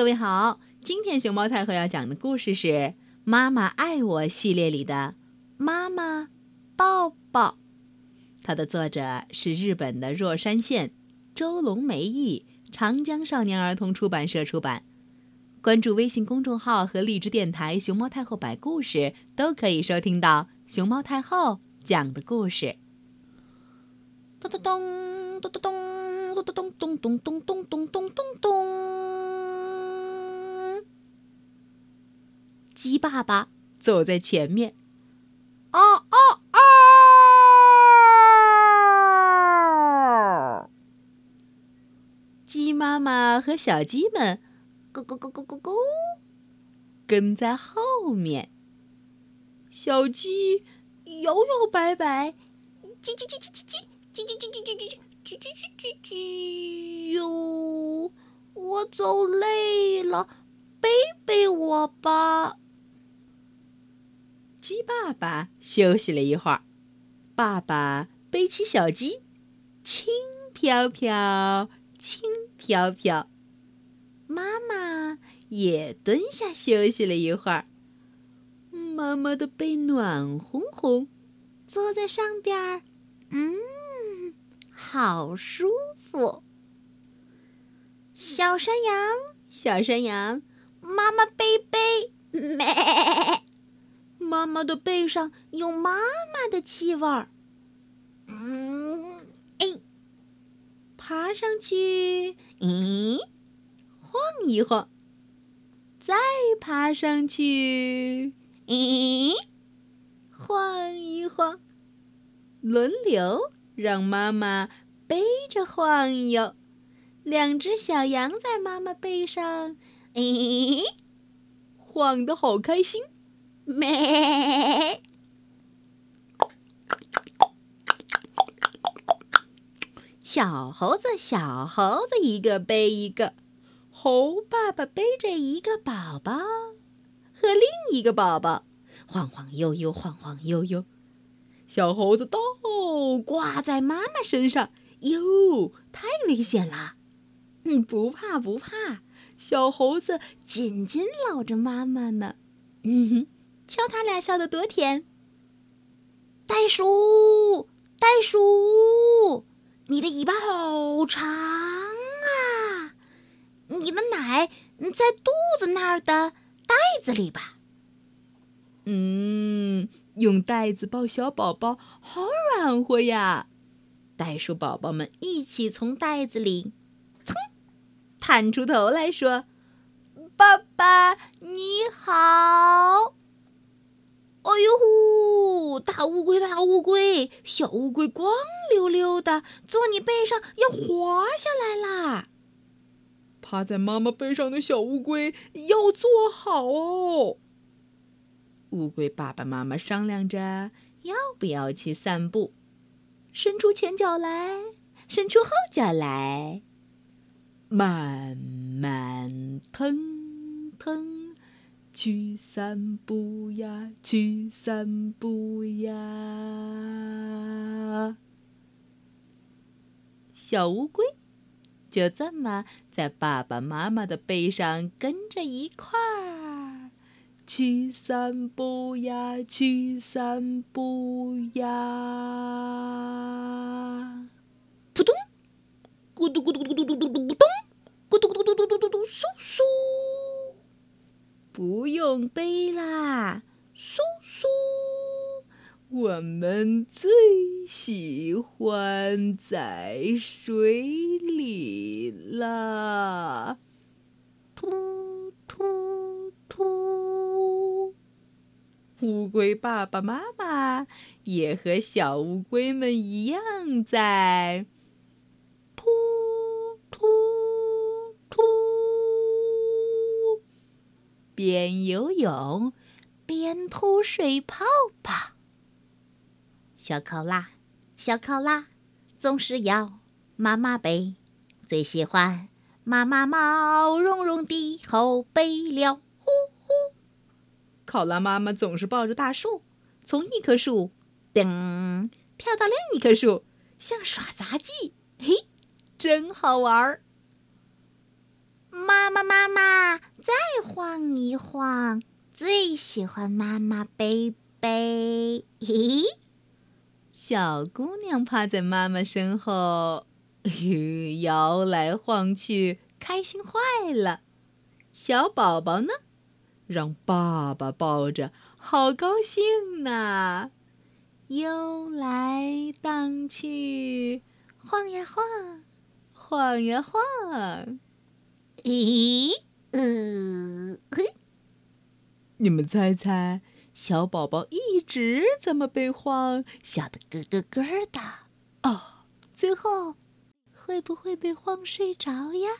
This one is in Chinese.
各位好，今天熊猫太后要讲的故事是《妈妈爱我》系列里的《妈妈抱抱》，它的作者是日本的若山县周龙梅译，长江少年儿童出版社出版。关注微信公众号和荔枝电台“熊猫太后”摆故事，都可以收听到熊猫太后讲的故事。咚咚咚咚咚咚咚咚咚咚咚咚咚咚咚咚。鸡爸爸走在前面，啊啊啊！鸡妈妈和小鸡们，咕咕咕咕咕咕，跟在后面。小鸡摇摇摆摆，叽叽叽叽叽叽叽叽叽叽叽叽叽叽叽叽叽哟，我走累了，背背我吧。鸡爸爸休息了一会儿，爸爸背起小鸡，轻飘飘，轻飘飘。妈妈也蹲下休息了一会儿，妈妈的背暖烘烘，坐在上边儿，嗯，好舒服。小山羊，小山羊，妈妈背背，咩。妈妈的背上有妈妈的气味儿。嗯，哎，爬上去，咦，晃一晃，再爬上去，咦，晃一晃，轮流让妈妈背着晃悠。两只小羊在妈妈背上，咦，晃得好开心。咩！小猴子，小猴子，一个背一个。猴爸爸背着一个宝宝和另一个宝宝，晃晃悠悠，晃晃悠悠。小猴子倒挂在妈妈身上，哟，太危险了！嗯，不怕不怕，小猴子紧紧搂着妈妈呢。嗯哼。瞧他俩笑得多甜！袋鼠，袋鼠，你的尾巴好长啊！你的奶在肚子那儿的袋子里吧？嗯，用袋子抱小宝宝好软和呀！袋鼠宝宝们一起从袋子里噌探出头来说：“爸爸你好。”大乌龟，大乌龟，小乌龟光溜溜的，坐你背上要滑下来啦！趴在妈妈背上的小乌龟要坐好哦。乌龟爸爸妈妈商量着要不要去散步，伸出前脚来，伸出后脚来，慢慢腾腾。去散步呀，去散步呀！小乌龟就这么在爸爸妈妈的背上跟着一块儿去散步呀，去散步呀！扑通，咕嘟咕嘟咕嘟咕嘟咕嘟咕咚，咕嘟咕嘟咕嘟咕嘟咕嘟，嗖嗖。不用背啦，苏苏！我们最喜欢在水里啦，突突突！乌龟爸爸妈妈也和小乌龟们一样在。边游泳边吐水泡泡。小考拉，小考拉，总是要妈妈背，最喜欢妈妈毛茸茸的后背了。呼呼！考拉妈妈总是抱着大树，从一棵树噔跳到另一棵树，像耍杂技，嘿，真好玩儿。妈妈，妈妈。再晃一晃，最喜欢妈妈背背。咦，小姑娘趴在妈妈身后，摇来晃去，开心坏了。小宝宝呢，让爸爸抱着，好高兴呐！悠来荡去，晃呀晃，晃呀晃。咦，呃，嘿，你们猜猜，小宝宝一直怎么被晃，笑得咯咯咯的？哦，最后会不会被晃睡着呀？